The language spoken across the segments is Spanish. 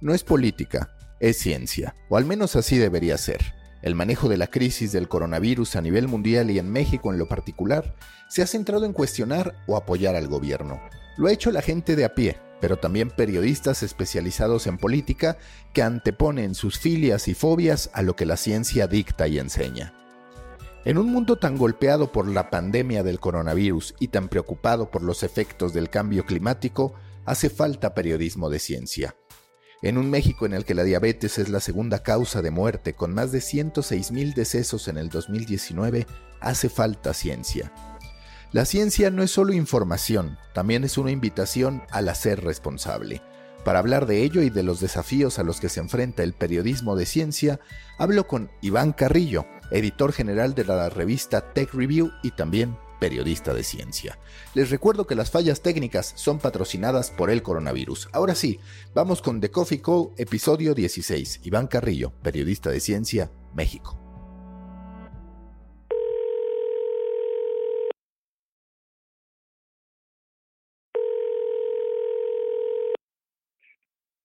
No es política, es ciencia, o al menos así debería ser. El manejo de la crisis del coronavirus a nivel mundial y en México en lo particular se ha centrado en cuestionar o apoyar al gobierno. Lo ha hecho la gente de a pie, pero también periodistas especializados en política que anteponen sus filias y fobias a lo que la ciencia dicta y enseña. En un mundo tan golpeado por la pandemia del coronavirus y tan preocupado por los efectos del cambio climático, hace falta periodismo de ciencia. En un México en el que la diabetes es la segunda causa de muerte con más de 106 mil decesos en el 2019, hace falta ciencia. La ciencia no es solo información, también es una invitación al hacer responsable. Para hablar de ello y de los desafíos a los que se enfrenta el periodismo de ciencia, hablo con Iván Carrillo, editor general de la revista Tech Review y también periodista de ciencia. Les recuerdo que las fallas técnicas son patrocinadas por el coronavirus. Ahora sí, vamos con The Coffee Call, episodio 16. Iván Carrillo, periodista de ciencia, México.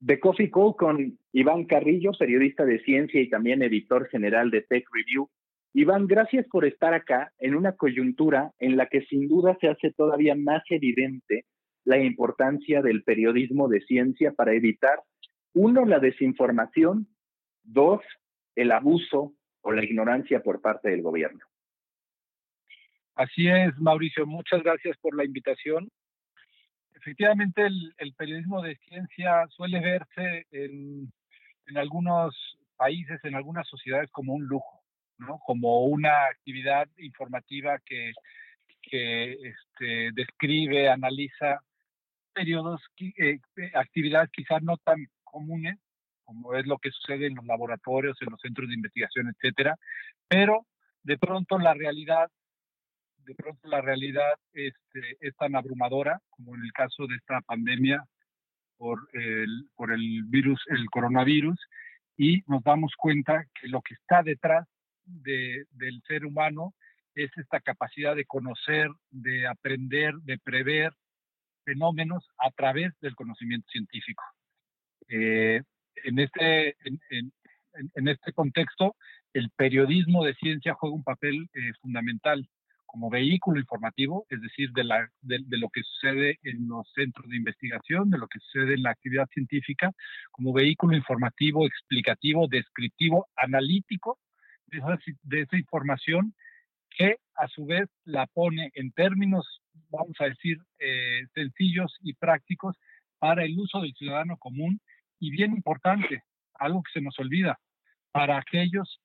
The Coffee Call con Iván Carrillo, periodista de ciencia y también editor general de Tech Review. Iván, gracias por estar acá en una coyuntura en la que sin duda se hace todavía más evidente la importancia del periodismo de ciencia para evitar, uno, la desinformación, dos, el abuso o la ignorancia por parte del gobierno. Así es, Mauricio, muchas gracias por la invitación. Efectivamente, el, periodismo de ciencia suele verse en algunos países, en algunas sociedades como un lujo como una actividad informativa que, que este, describe, analiza periodos, eh, eh, actividades quizás no tan comunes, como es lo que sucede en los laboratorios, en los centros de investigación, etcétera, pero de pronto la realidad, de pronto la realidad este, es tan abrumadora como en el caso de esta pandemia por el, por el virus, el coronavirus, y nos damos cuenta que lo que está detrás del ser humano es esta capacidad de conocer, de aprender, de prever fenómenos a través del conocimiento científico. Eh, en, este, en, este contexto, el periodismo de ciencia juega un papel eh, fundamental como vehículo informativo, es decir, de, la, de, lo que sucede en los centros de investigación, de lo que sucede en la actividad científica, como vehículo informativo, explicativo, descriptivo, analítico de esa, información que a su vez la pone en términos, vamos a decir, eh, sencillos y prácticos para el uso del ciudadano común y bien importante, algo que se nos olvida, para aquellos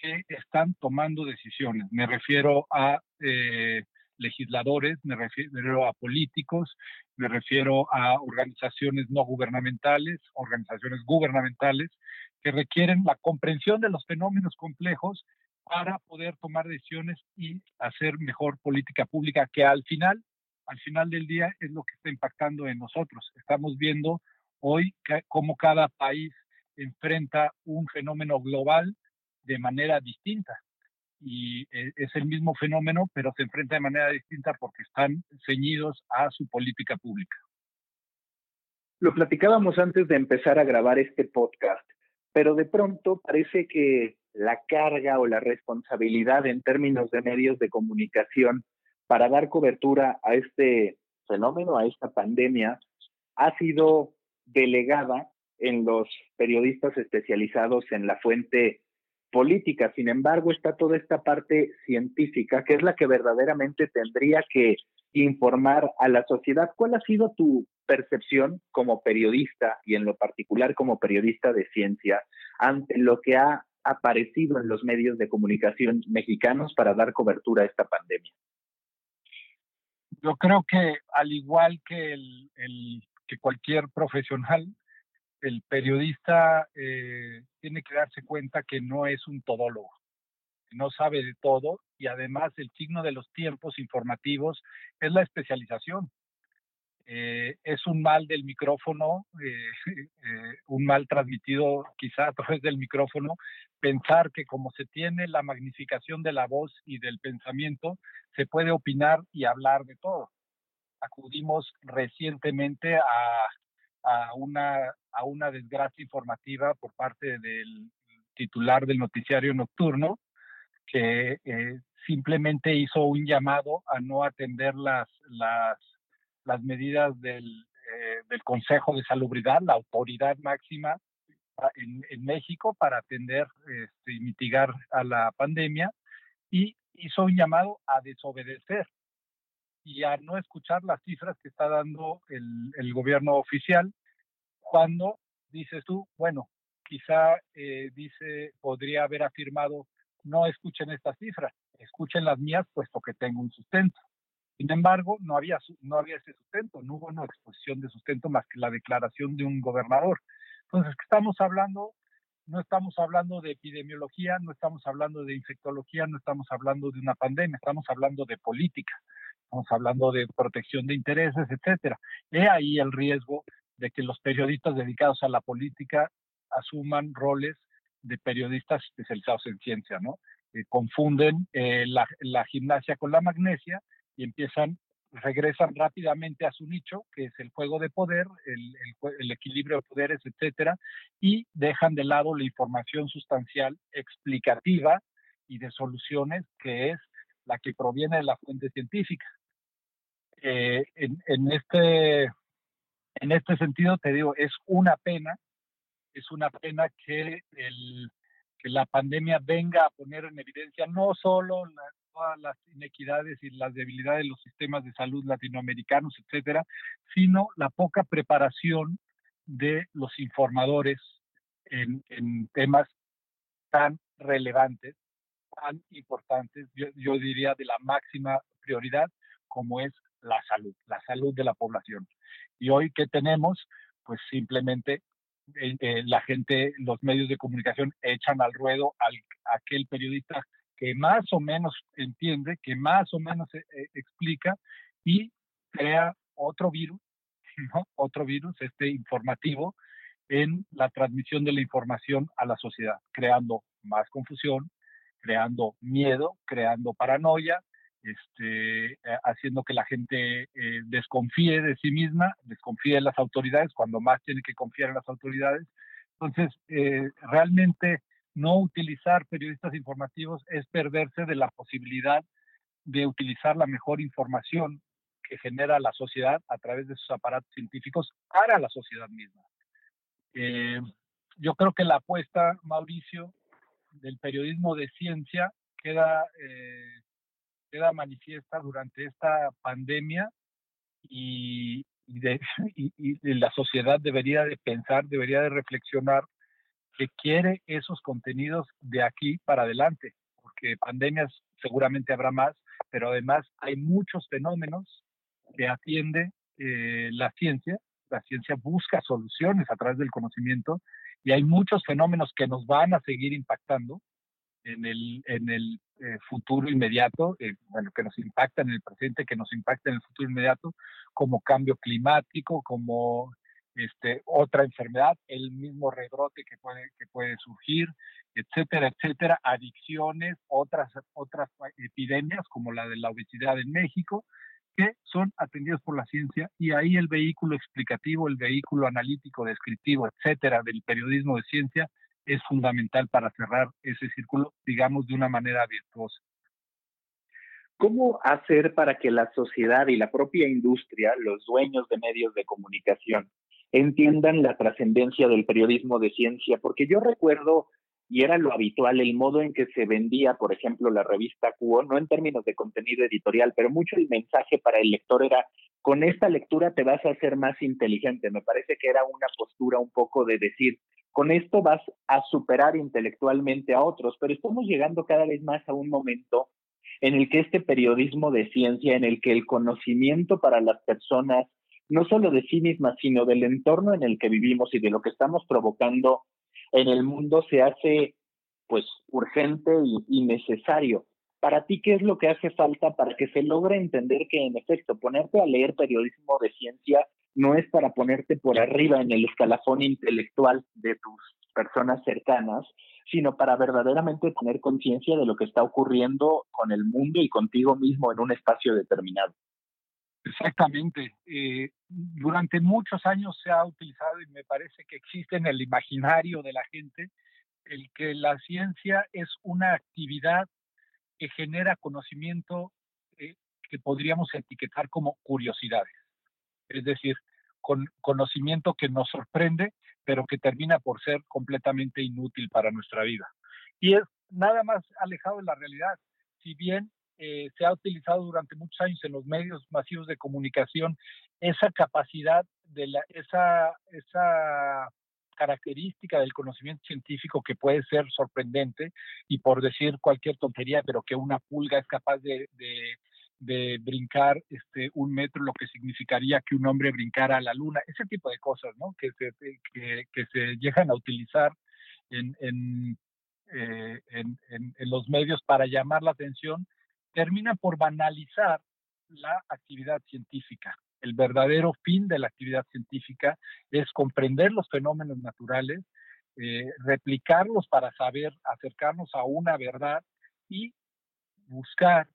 que están tomando decisiones. Me refiero a eh, legisladores, me refiero a políticos, me refiero a organizaciones no gubernamentales, organizaciones gubernamentales, que requieren la comprensión de los fenómenos complejos para poder tomar decisiones y hacer mejor política pública, que al final, al final del día es lo que está impactando en nosotros. Estamos viendo hoy cómo cada país enfrenta un fenómeno global de manera distinta. Y eh, es el mismo fenómeno, pero se enfrenta de manera distinta porque están ceñidos a su política pública. Lo platicábamos antes de empezar a grabar este podcast pero de pronto parece que la carga o la responsabilidad en términos de medios de comunicación para dar cobertura a este fenómeno, a esta pandemia, ha sido delegada en los periodistas especializados en la fuente política. Sin embargo, está toda esta parte científica, que es la que verdaderamente tendría que informar a la sociedad. ¿Cuál ha sido tu percepción como periodista y en lo particular como periodista de ciencia ante lo que ha aparecido en los medios de comunicación mexicanos para dar cobertura a esta pandemia? Yo creo que al igual que, el, que cualquier profesional, el periodista eh, tiene que darse cuenta que no es un todólogo, que no sabe de todo y además el signo de los tiempos informativos es la especialización. Eh, es un mal del micrófono, eh, un mal transmitido quizá a través del micrófono, pensar que como se tiene la magnificación de la voz y del pensamiento, se puede opinar y hablar de todo. Acudimos recientemente a a una, a una desgracia informativa por parte del titular del noticiario nocturno, que eh, simplemente hizo un llamado a no atender las, las, las medidas del, eh, del Consejo de Salubridad, la autoridad máxima en, en México para atender este, y mitigar a la pandemia, y hizo un llamado a desobedecer y a no escuchar las cifras que está dando el, el gobierno oficial cuando dices tú, bueno, quizá eh, dice, podría haber afirmado, no escuchen estas cifras, escuchen las mías puesto que tengo un sustento. Sin embargo, no había, no había ese sustento, no hubo una exposición de sustento más que la declaración de un gobernador. Entonces, ¿qué estamos hablando? No estamos hablando de epidemiología, no estamos hablando de infectología, no estamos hablando de una pandemia, estamos hablando de política, estamos hablando de protección de intereses, etcétera. He ahí el riesgo de que los periodistas dedicados a la política asuman roles de periodistas especializados en ciencia, ¿no? Eh, confunden eh, la, la, gimnasia con la magnesia y empiezan, regresan rápidamente a su nicho, que es el juego de poder, el, el, el equilibrio de poderes, etcétera, y dejan de lado la información sustancial explicativa y de soluciones, que es la que proviene de la fuente científica. Eh, en, en, este en este sentido, te digo, es una pena, es una pena que, el, que la pandemia venga a poner en evidencia no solo todas las inequidades y las debilidades de los sistemas de salud latinoamericanos, etcétera, sino la poca preparación de los informadores en, en temas tan relevantes, tan importantes, yo, yo diría de la máxima prioridad, como es la salud, la salud de la población. Y hoy, ¿qué tenemos? Pues simplemente eh, eh, la gente, los medios de comunicación echan al ruedo al aquel periodista que más o menos entiende, que más o menos eh, explica y crea otro virus, otro virus, este informativo, en la transmisión de la información a la sociedad, creando más confusión, creando miedo, creando paranoia este, eh, haciendo que la gente eh, desconfíe de sí misma, desconfíe de las autoridades, cuando más tiene que confiar en las autoridades. Entonces, eh, realmente no utilizar periodistas informativos es perderse de la posibilidad de utilizar la mejor información que genera la sociedad a través de sus aparatos científicos para la sociedad misma. yo creo que la apuesta, Mauricio, del periodismo de ciencia queda queda manifiesta durante esta pandemia y, de, y, la sociedad debería de pensar, debería de reflexionar que quiere esos contenidos de aquí para adelante, porque pandemias seguramente habrá más, pero además hay muchos fenómenos que atiende eh, la ciencia, la ciencia busca soluciones a través del conocimiento y hay muchos fenómenos que nos van a seguir impactando en el, en el eh, futuro inmediato, eh, bueno, que nos impacta en el presente, que nos impacta en el futuro inmediato, como cambio climático, como este, otra enfermedad, el mismo rebrote que puede, que puede surgir, etcétera, etcétera, adicciones, otras, otras epidemias como la de la obesidad en México, que son atendidas por la ciencia y ahí el vehículo explicativo, el vehículo analítico, descriptivo, etcétera, del periodismo de ciencia es fundamental para cerrar ese círculo, digamos, de una manera virtuosa. ¿Cómo hacer para que la sociedad y la propia industria, los dueños de medios de comunicación, entiendan la trascendencia del periodismo de ciencia? Porque yo recuerdo, y era lo habitual, el modo en que se vendía, por ejemplo, la revista Cuo, no en términos de contenido editorial, pero mucho el mensaje para el lector era, con esta lectura te vas a hacer más inteligente. Me parece que era una postura un poco de decir, con esto vas a superar intelectualmente a otros, pero estamos llegando cada vez más a un momento en el que este periodismo de ciencia, en el que el conocimiento para las personas, no solo de sí mismas, sino del entorno en el que vivimos y de lo que estamos provocando en el mundo, se hace pues urgente y, necesario. Para ti, ¿qué es lo que hace falta para que se logre entender que, en efecto, ponerte a leer periodismo de ciencia no es para ponerte por arriba en el escalafón intelectual de tus personas cercanas, sino para verdaderamente tener conciencia de lo que está ocurriendo con el mundo y contigo mismo en un espacio determinado. Exactamente. Eh, durante muchos años se ha utilizado y me parece que existe en el imaginario de la gente el que la ciencia es una actividad que genera conocimiento eh, que podríamos etiquetar como curiosidades. Es decir, con conocimiento que nos sorprende, pero que termina por ser completamente inútil para nuestra vida. Y es nada más alejado de la realidad. Si bien eh, se ha utilizado durante muchos años en los medios masivos de comunicación esa capacidad de la, esa, esa característica del conocimiento científico que puede ser sorprendente y por decir cualquier tontería, pero que una pulga es capaz de, de, brincar este, un metro, lo que significaría que un hombre brincara a la luna, ese tipo de cosas, ¿no? Que se, que, que se llegan a utilizar en, en, eh, en, en, los medios para llamar la atención termina por banalizar la actividad científica. El verdadero fin de la actividad científica es comprender los fenómenos naturales, eh, replicarlos para saber acercarnos a una verdad y buscar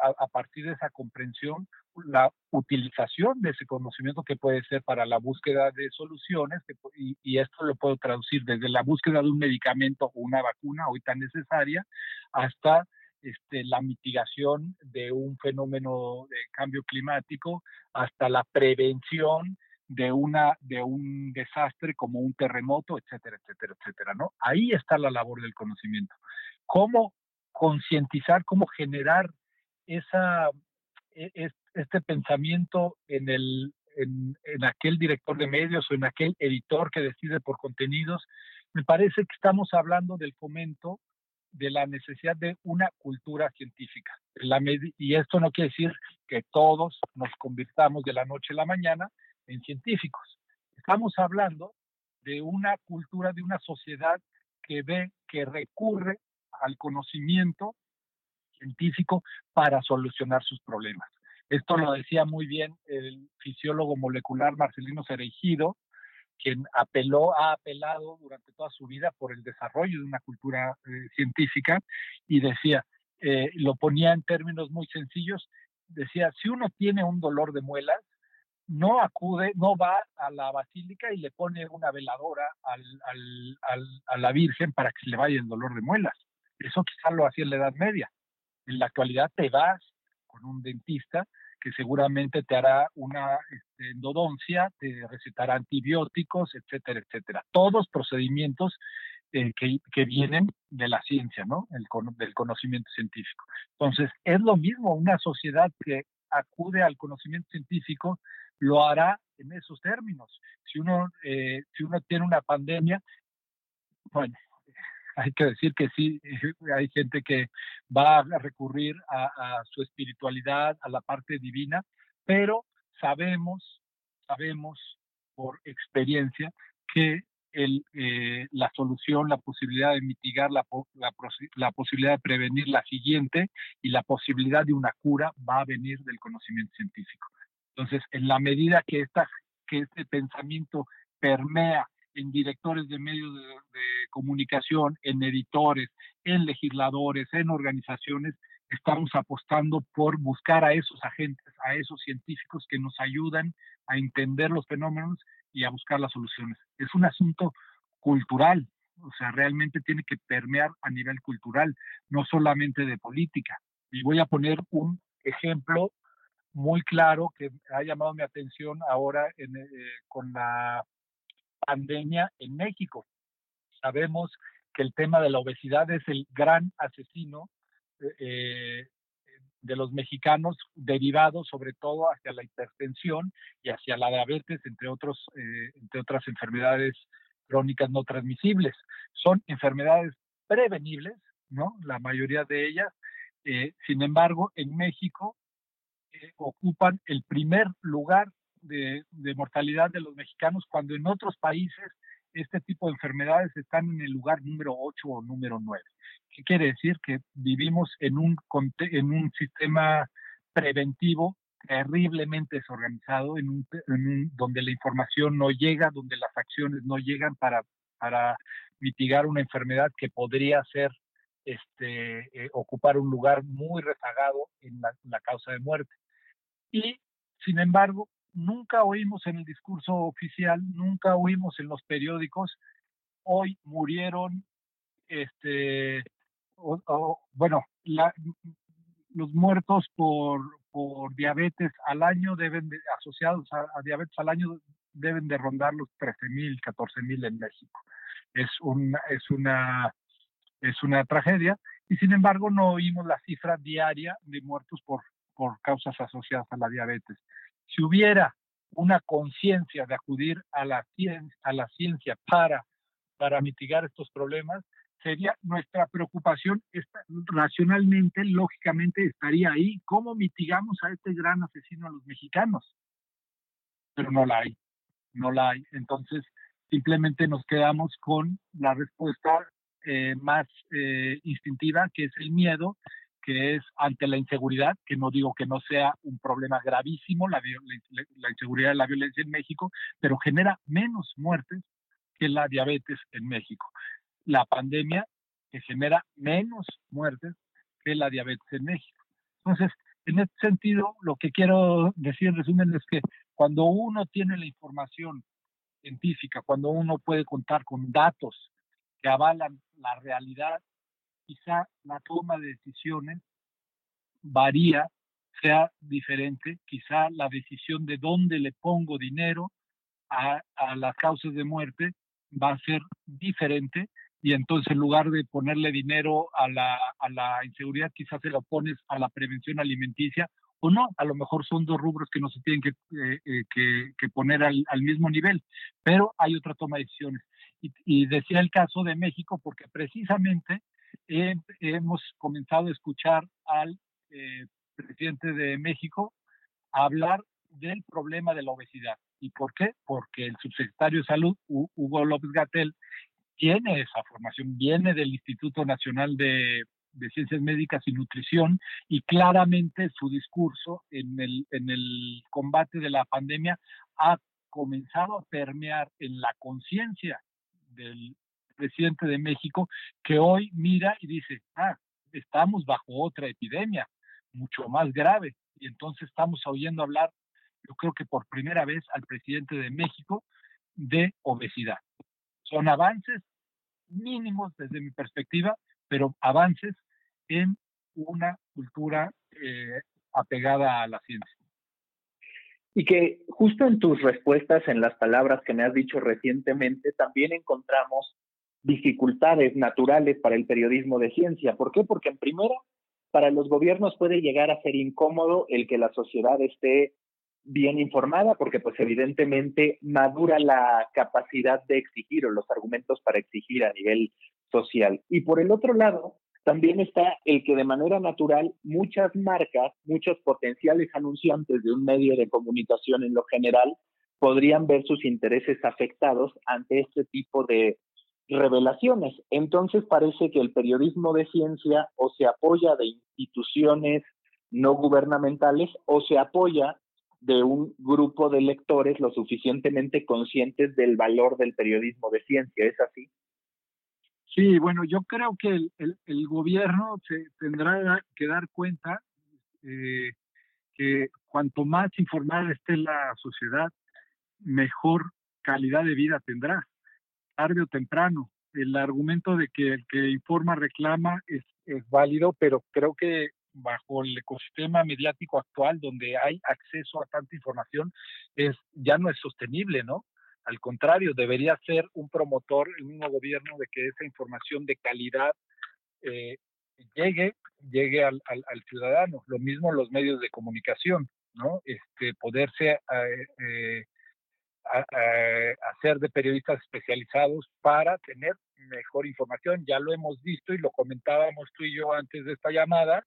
a, partir de esa comprensión la utilización de ese conocimiento que puede ser para la búsqueda de soluciones, y, y, esto lo puedo traducir desde la búsqueda de un medicamento o una vacuna hoy tan necesaria, hasta este, la mitigación de un fenómeno de cambio climático hasta la prevención de, una, de un desastre como un terremoto, etcétera, etcétera, etcétera, ¿no? Ahí está la labor del conocimiento. Cómo concientizar, cómo generar esa, e, este pensamiento en, el, en, aquel director de medios o en aquel editor que decide por contenidos. Me parece que estamos hablando del fomento de la necesidad de una cultura científica. Y esto no quiere decir que todos nos convirtamos de la noche a la mañana en científicos. Estamos hablando de una cultura, de una sociedad que ve, que recurre al conocimiento científico para solucionar sus problemas. Esto lo decía muy bien el fisiólogo molecular Marcelino Cereijido, quien apeló, ha apelado durante toda su vida por el desarrollo de una cultura eh, científica y decía, eh, lo ponía en términos muy sencillos, decía, si uno tiene un dolor de muelas, no acude, no va a la basílica y le pone una veladora al, a la Virgen para que se le vaya el dolor de muelas. Eso quizás lo hacía en la Edad Media. En la actualidad te vas con un dentista que seguramente te hará una este, endodoncia, te recetará antibióticos, etcétera, etcétera. Todos procedimientos eh, que, vienen de la ciencia, ¿no? El, del conocimiento científico. Entonces, es lo mismo, una sociedad que acude al conocimiento científico lo hará en esos términos. Si uno, eh, si uno tiene una pandemia, bueno, hay que decir que sí, hay gente que va a recurrir a, su espiritualidad, a la parte divina, pero sabemos, sabemos por experiencia que eh, la solución, la posibilidad de mitigar, la, la, posibilidad de prevenir la siguiente y la posibilidad de una cura va a venir del conocimiento científico. Entonces, en la medida que, esta, que este pensamiento permea en directores de medios de, comunicación, en editores, en legisladores, en organizaciones, estamos apostando por buscar a esos agentes, a esos científicos que nos ayudan a entender los fenómenos y a buscar las soluciones. Es un asunto cultural, o sea, realmente tiene que permear a nivel cultural, no solamente de política. Y voy a poner un ejemplo muy claro que ha llamado mi atención ahora eh, con la pandemia en México. Sabemos que el tema de la obesidad es el gran asesino eh, de los mexicanos, derivado sobre todo hacia la hipertensión y hacia la diabetes, entre, otros, eh, entre otras enfermedades crónicas no transmisibles. Son enfermedades prevenibles, ¿no? La mayoría de ellas. Eh, sin embargo, en México ocupan el primer lugar de, mortalidad de los mexicanos cuando en otros países este tipo de enfermedades están en el lugar número 8 o número 9. ¿Qué quiere decir? Que vivimos en un, en un sistema preventivo terriblemente desorganizado, en un, donde la información no llega, donde las acciones no llegan para, para mitigar una enfermedad que podría ser este, eh, ocupar un lugar muy rezagado en la, causa de muerte. Y sin embargo, nunca oímos en el discurso oficial, nunca oímos en los periódicos, hoy murieron, este, bueno, los muertos por, diabetes al año deben de, asociados a, diabetes al año deben de rondar los 13 mil, 14 mil en México. Es una, es una, es una tragedia y sin embargo no oímos la cifra diaria de muertos por, por causas asociadas a la diabetes. Si hubiera una conciencia de acudir a la, ciencia, a la ciencia para, mitigar estos problemas, sería nuestra preocupación racionalmente, lógicamente estaría ahí. ¿Cómo mitigamos a este gran asesino a los mexicanos? Pero no la hay, no la hay. Entonces, simplemente nos quedamos con la respuesta eh, más eh, instintiva, que es el miedo, que es ante la inseguridad, que no digo que no sea un problema gravísimo, la, inseguridad y la violencia en México, pero genera menos muertes que la diabetes en México. La pandemia que genera menos muertes que la diabetes en México. Entonces, en este sentido, lo que quiero decir en resumen es que cuando uno tiene la información científica, cuando uno puede contar con datos que avalan la realidad, quizá la toma de decisiones varía, sea diferente, quizá la decisión de dónde le pongo dinero a, las causas de muerte va a ser diferente y entonces en lugar de ponerle dinero a la, a la inseguridad, quizás se lo pones a la prevención alimenticia o no, a lo mejor son dos rubros que no se tienen que, eh, eh, poner al, mismo nivel, pero hay otra toma de decisiones. Y, decía el caso de México porque precisamente hemos comenzado a escuchar al eh, presidente de México hablar del problema de la obesidad. ¿Y por qué? Porque el subsecretario de Salud, Hugo López Gatel, tiene esa formación, viene del Instituto Nacional de, de Ciencias Médicas y Nutrición y claramente su discurso en el, en el combate de la pandemia ha comenzado a permear en la conciencia del presidente de México, que hoy mira y dice, ah, estamos bajo otra epidemia, mucho más grave. Y entonces estamos oyendo hablar, yo creo que por primera vez al presidente de México, de obesidad. Son avances mínimos desde mi perspectiva, pero avances en una cultura eh, apegada a la ciencia. Y que justo en tus respuestas, en las palabras que me has dicho recientemente, también encontramos dificultades naturales para el periodismo de ciencia. ¿Por qué? Porque en primera, para los gobiernos puede llegar a ser incómodo el que la sociedad esté bien informada, porque pues evidentemente madura la capacidad de exigir o los argumentos para exigir a nivel social. Y por el otro lado, también está el que de manera natural muchas marcas, muchos potenciales anunciantes de un medio de comunicación en lo general, podrían ver sus intereses afectados ante este tipo de revelaciones. Entonces parece que el periodismo de ciencia o se apoya de instituciones no gubernamentales o se apoya de un grupo de lectores lo suficientemente conscientes del valor del periodismo de ciencia. ¿Es así? Sí, bueno, yo creo que el, gobierno se tendrá que dar cuenta eh, que cuanto más informada esté la sociedad, mejor calidad de vida tendrá, tarde o temprano. El argumento de que el que informa reclama es, es válido, pero creo que bajo el ecosistema mediático actual, donde hay acceso a tanta información, es ya no es sostenible, ¿no? Al contrario, debería ser un promotor, el mismo gobierno, de que esa información de calidad eh, llegue, llegue al, ciudadano. Lo mismo los medios de comunicación, ¿no? Este, poderse eh, eh, hacer de periodistas especializados para tener mejor información. Ya lo hemos visto y lo comentábamos tú y yo antes de esta llamada,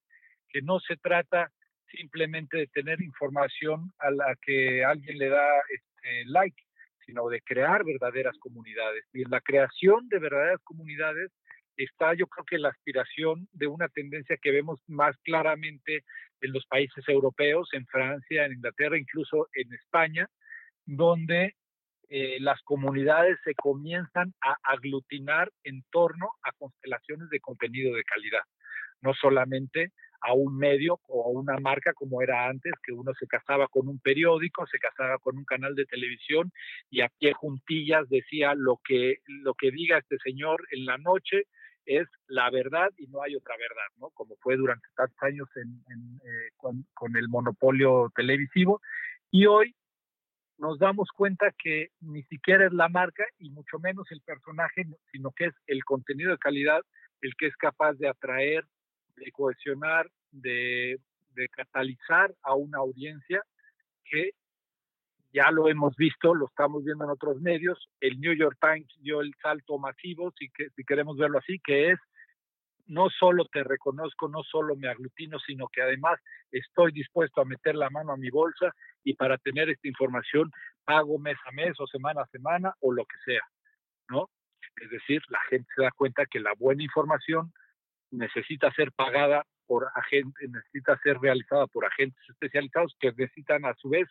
que no se trata simplemente de tener información a la que alguien le da este, like, sino de crear verdaderas comunidades. Y en la creación de verdaderas comunidades está yo creo que la aspiración de una tendencia que vemos más claramente en los países europeos, en Francia, en Inglaterra, incluso en España, donde eh, las comunidades se comienzan a aglutinar en torno a constelaciones de contenido de calidad, no solamente a un medio o a una marca como era antes, que uno se casaba con un periódico, se casaba con un canal de televisión y a pie juntillas decía lo que, lo que diga este señor en la noche es la verdad y no hay otra verdad, ¿no? Como fue durante tantos años eh, con, con el monopolio televisivo. Y hoy nos damos cuenta que ni siquiera es la marca y mucho menos el personaje, sino que es el contenido de calidad el que es capaz de atraer, de cohesionar, de, catalizar a una audiencia que ya lo hemos visto, lo estamos viendo en otros medios, el New York Times dio el salto masivo, si, que, si queremos verlo así, que es no solo te reconozco, no solo me aglutino, sino que además estoy dispuesto a meter la mano a mi bolsa y para tener esta información pago mes a mes o semana a semana o lo que sea, ¿no? Es decir, la gente se da cuenta que la buena información necesita ser pagada por agentes, necesita ser realizada por agentes especializados que necesitan a su vez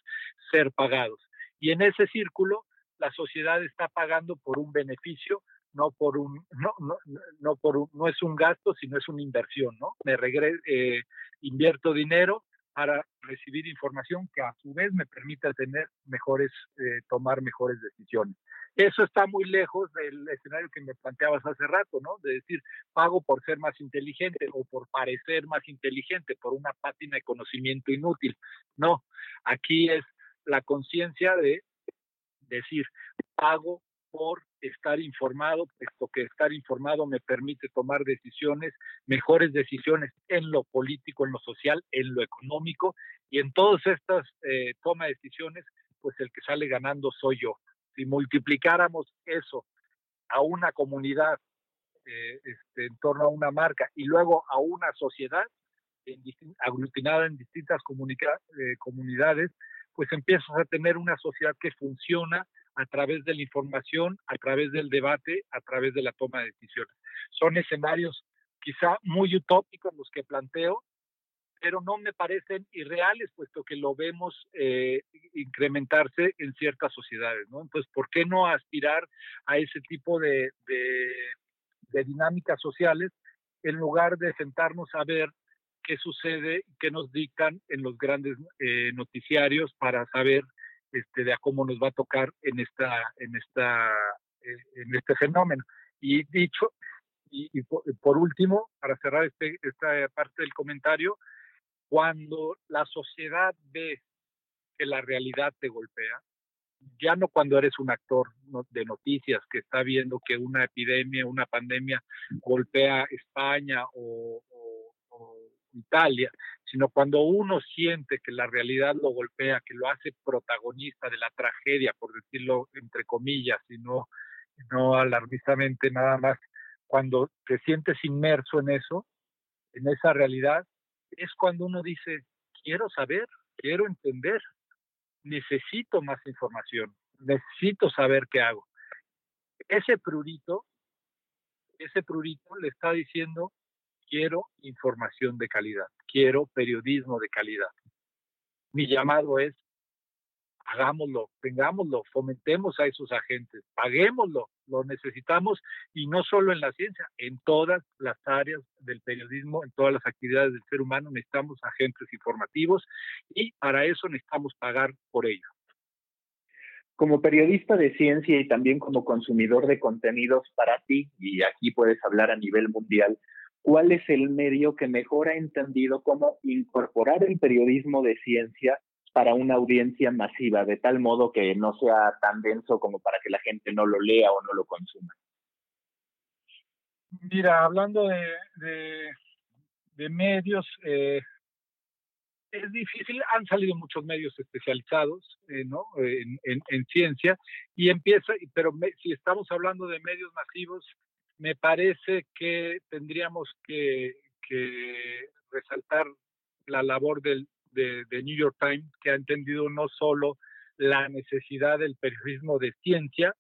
ser pagados. Y en ese círculo, la sociedad está pagando por un beneficio, no por un, no, no, no por un, no es un gasto, sino es una inversión, ¿no? Me regreso, eh, invierto dinero para recibir información que a su vez me permita tener mejores, eh, tomar mejores decisiones. Eso está muy lejos del escenario que me planteabas hace rato, ¿no? De decir, pago por ser más inteligente o por parecer más inteligente, por una pátina de conocimiento inútil. No, aquí es la conciencia de decir, pago por estar informado, puesto que estar informado me permite tomar decisiones, mejores decisiones en lo político, en lo social, en lo económico, y en todas estas eh, toma de decisiones, pues el que sale ganando soy yo. Si multiplicáramos eso a una comunidad eh, este, en torno a una marca y luego a una sociedad aglutinada en distintas eh, comunidades, pues empiezas a tener una sociedad que funciona a través de la información, a través del debate, a través de la toma de decisiones. Son escenarios quizá muy utópicos los que planteo, pero no me parecen irreales, puesto que lo vemos eh, incrementarse en ciertas sociedades, ¿no? Entonces, ¿por qué no aspirar a ese tipo de, de, dinámicas sociales en lugar de sentarnos a ver qué sucede, qué nos dictan en los grandes eh, noticiarios para saber este, de a cómo nos va a tocar en esta, en esta, eh, en este fenómeno? Y dicho, y, y por, último, para cerrar este, esta parte del comentario, cuando la sociedad ve que la realidad te golpea, ya no cuando eres un actor de noticias que está viendo que una epidemia, una pandemia golpea España o, Italia, sino cuando uno siente que la realidad lo golpea, que lo hace protagonista de la tragedia, por decirlo entre comillas, y no, no alarmistamente nada más, cuando te sientes inmerso en eso, en esa realidad, es cuando uno dice, quiero saber, quiero entender, necesito más información, necesito saber qué hago. Ese prurito, ese prurito le está diciendo, quiero información de calidad, quiero periodismo de calidad. Mi llamado es, hagámoslo, tengámoslo, fomentemos a esos agentes, paguémoslo, lo necesitamos y no solo en la ciencia, en todas las áreas del periodismo, en todas las actividades del ser humano necesitamos agentes informativos y para eso necesitamos pagar por ello. Como periodista de ciencia y también como consumidor de contenidos para ti, y aquí puedes hablar a nivel mundial, ¿cuál es el medio que mejor ha entendido cómo incorporar el periodismo de ciencia para una audiencia masiva, de tal modo que no sea tan denso como para que la gente no lo lea o no lo consuma. Mira, hablando de, medios, eh, es difícil, han salido muchos medios especializados eh, ¿no? en, en, ciencia y empieza, pero si estamos hablando de medios masivos, me parece que tendríamos que, resaltar la labor del, de, New York Times, que ha entendido no solo la necesidad del periodismo de ciencia,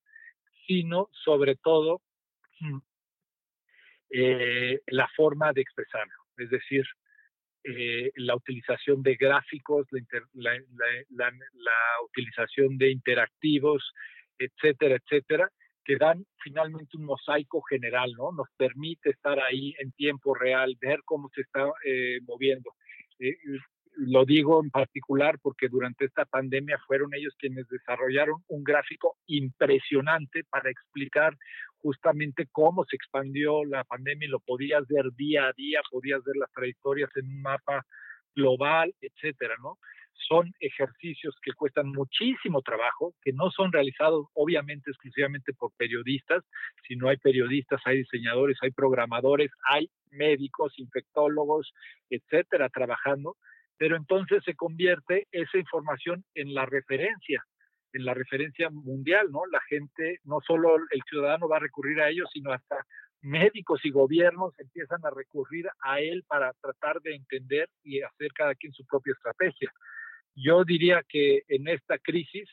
sino sobre todo eh, la forma de expresarlo, es decir, eh, la utilización de gráficos, la, la, utilización de interactivos, etcétera, etcétera, que dan finalmente un mosaico general, ¿no? Nos permite estar ahí en tiempo real, ver cómo se está eh, moviendo. Eh, lo digo en particular porque durante esta pandemia fueron ellos quienes desarrollaron un gráfico impresionante para explicar justamente cómo se expandió la pandemia y lo podías ver día a día, podías ver las trayectorias en un mapa global, etcétera, ¿no? Son ejercicios que cuestan muchísimo trabajo, que no son realizados obviamente exclusivamente por periodistas, sino hay periodistas, hay diseñadores, hay programadores, hay médicos, infectólogos, etcétera, trabajando, pero entonces se convierte esa información en la referencia, en la referencia mundial, ¿no? La gente, no solo el ciudadano va a recurrir a ellos, sino hasta médicos y gobiernos empiezan a recurrir a él para tratar de entender y hacer cada quien su propia estrategia. Yo diría que en esta crisis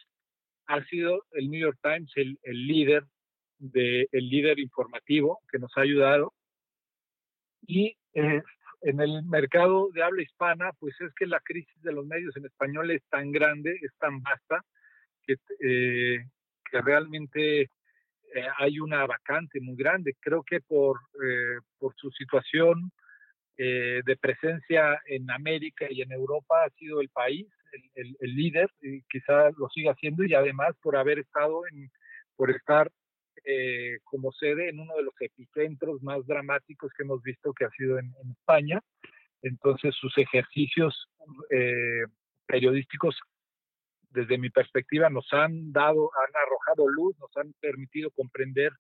ha sido el New York Times el, líder de, líder informativo que nos ha ayudado. Y eh, en el mercado de habla hispana pues es que la crisis de los medios en español es tan grande es tan vasta que, eh, realmente eh, hay una vacante muy grande. Creo que por por su situación de presencia en América y en Europa ha sido el país el, líder, y quizá lo siga haciendo, y además por haber estado en, por estar eh, como sede en uno de los epicentros más dramáticos que hemos visto que ha sido en, España. Entonces sus ejercicios eh, periodísticos, desde mi perspectiva, nos han dado, han arrojado luz, nos han permitido comprender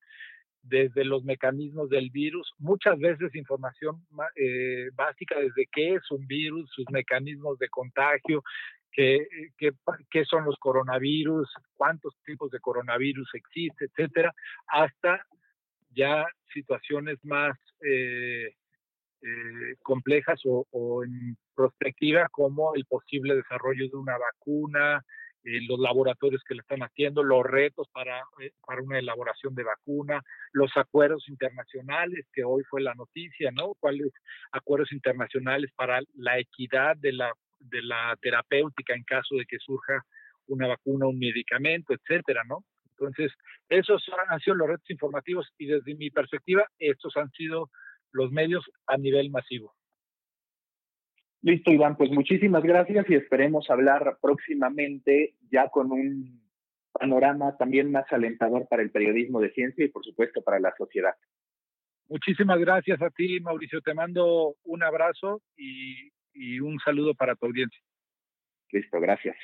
desde los mecanismos del virus, muchas veces información eh, básica desde qué es un virus, sus mecanismos de contagio, qué, qué, son los coronavirus, cuántos tipos de coronavirus existen, etcétera, hasta ya situaciones más eh, eh, complejas o, o, en perspectiva como el posible desarrollo de una vacuna, eh, los laboratorios que le están haciendo, los retos para, eh, para una elaboración de vacuna, los acuerdos internacionales, que hoy fue la noticia, ¿no? ¿Cuáles acuerdos internacionales para la equidad de la, de la terapéutica en caso de que surja una vacuna, un medicamento, etcétera, ¿no? Entonces, esos han sido los retos informativos y desde mi perspectiva, estos han sido los medios a nivel masivo. Listo, Iván, pues muchísimas gracias y esperemos hablar próximamente ya con un panorama también más alentador para el periodismo de ciencia y por supuesto para la sociedad. Muchísimas gracias a ti, Mauricio. Te mando un abrazo y, y un saludo para tu audiencia. Listo, gracias.